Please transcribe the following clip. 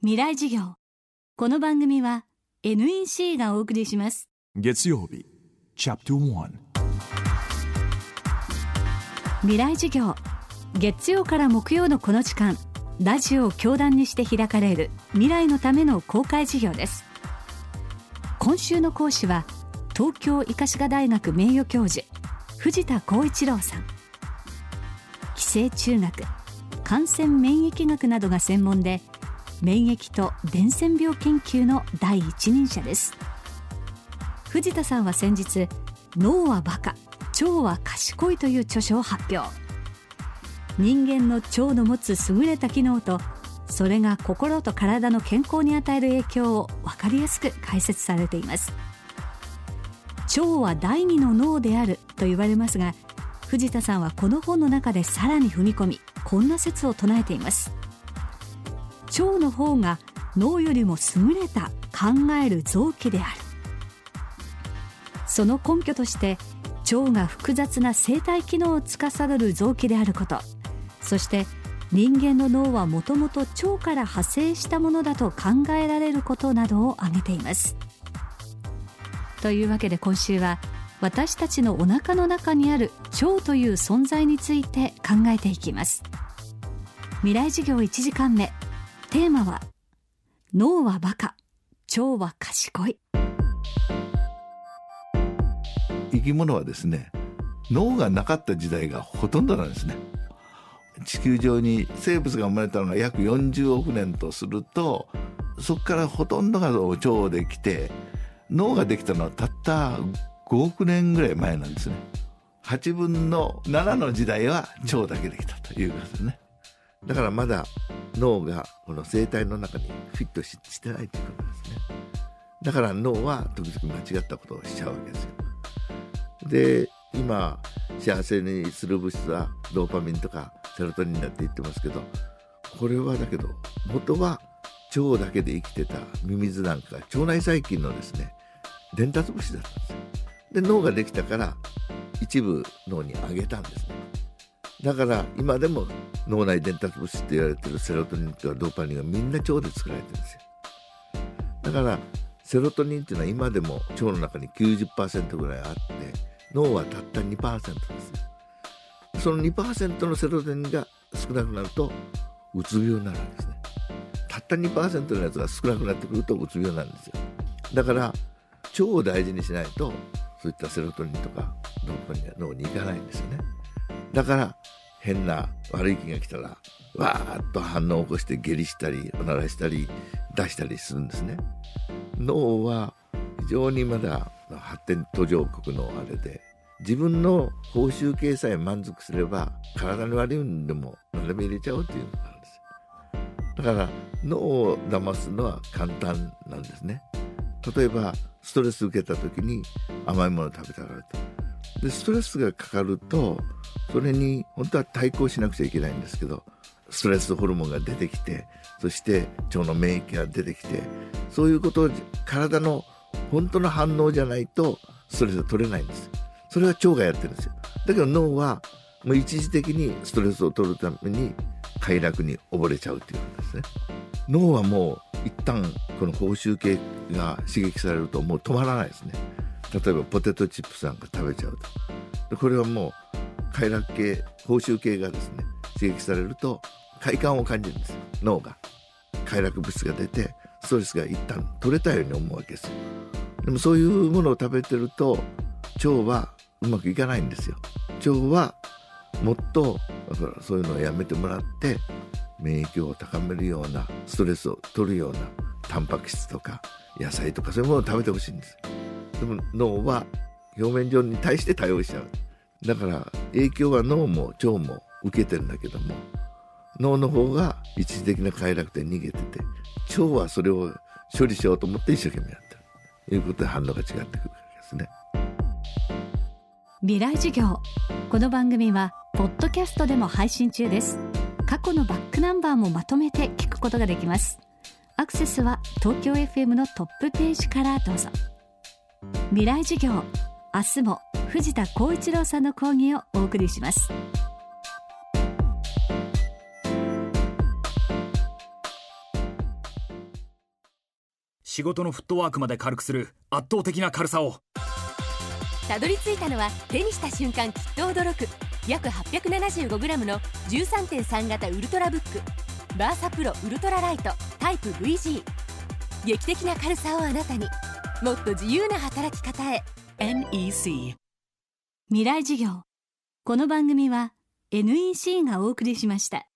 未来授業。この番組は NEC がお送りします。月曜日チャプター未来授業。月曜から木曜のこの時間ラジオを教壇にして開かれる未来のための公開授業です。今週の講師は東京医科歯科大学名誉教授藤田光一郎さん。寄生虫学感染免疫学などが専門で免疫と伝染病研究の第一人者です。藤田さんは先日脳はバカ腸は賢いという著書を発表。人間の腸の持つ優れた機能とそれが心と体の健康に与える影響を分かりやすく解説されています。腸は第二の脳であると言われますが藤田さんはこの本の中でさらに踏み込みこんな説を唱えています。腸の方が脳よりも優れた考える臓器である。その根拠として腸が複雑な生体機能を司る臓器であること。そして人間の脳はもともと腸から派生したものだと考えられることなどを挙げています。というわけで今週は私たちのお腹の中にある腸という存在について考えていきます。未来授業1時間目。テーマは脳はバカ腸は賢い。生き物はですね脳がなかった時代がほとんどなんですね。地球上に生物が生まれたのが約40億年とするとそこからほとんどが腸できて脳ができたのはたった5億年ぐらい前なんですね。8分の7の時代は腸だけできたということですね。だからまだ脳がこの生体の中にフィットししてないということですね。だから脳は時々間違ったことをしちゃうわけですよ。で今幸せにする物質はドーパミンとかセロトニンだって言ってますけどこれはだけど元は腸だけで生きてたミミズなんか腸内細菌のですね伝達物質だったんですよ。で脳ができたから一部脳にあげたんですね。だから今でも脳内伝達物質って言われてるセロトニンとかドーパミンがみんな腸で作られてるんですよ。だからセロトニンっていうのは今でも腸の中に90%ぐらいあって脳はたった2%ですねその2%のセロトニンが少なくなるとうつ病になるんですね。たった2%のやつが少なくなってくるとうつ病なんですよ。だから腸を大事にしないとそういったセロトニンとかドーパミンが脳に行かないんですよね。だから変な悪い気が来たらわーっと反応を起こして下痢したりおならしたり出したりするんですね。脳は非常にまだ発展途上国のあれで自分の報酬系さえ満足すれば体に悪いんでも何でも入れちゃおうっていうのがあるんです。よだから脳を騙すのは簡単なんですね。例えばストレス受けた時に甘いもの食べたがると。でストレスがかかるとそれに本当は対抗しなくちゃいけないんですけどストレスホルモンが出てきてそして腸の免疫が出てきてそういうことを体の本当の反応じゃないとストレスが取れないんですそれは腸がやってるんですよ。だけど脳はもう一時的にストレスを取るために快楽に溺れちゃうっていうことですね。脳はもう一旦この報酬系が刺激されるともう止まらないですね。例えばポテトチップスなんか食べちゃうと。これはもう快楽系報酬系がですね刺激されると快感を感じるんです。脳が。快楽物質が出てストレスが一旦取れたように思うわけですでもそういうものを食べてると腸はうまくいかないんですよ。腸はもっとだからそういうのをやめてもらって免疫を高めるようなストレスを取るようなタンパク質とか野菜とかそういうものを食べてほしいんです。でも脳は表面上に対して対応しちゃう。だから影響は脳も腸も受けてるんだけども脳の方が一時的な快楽で逃げてて腸はそれを処理しようと思って一生懸命やってる。ということで反応が違ってくるわけですね。未来授業。この番組はポッドキャストでも配信中です。過去のバックナンバーもまとめて聞くことができます。アクセスは東京 FM のトップページからどうぞ。未来授業。明日も藤田光一郎さんの講義をお送りします。仕事のフットワークまで軽くする圧倒的な軽さを。たどり着いたのは手にした瞬間きっと驚く。約 875g の13.3型ウルトラブック。バーサプロウルトラライト。タイプ VG 劇的な軽さをあなたに。もっと自由な働き方へ NEC 未来事業。この番組は NEC がお送りしました。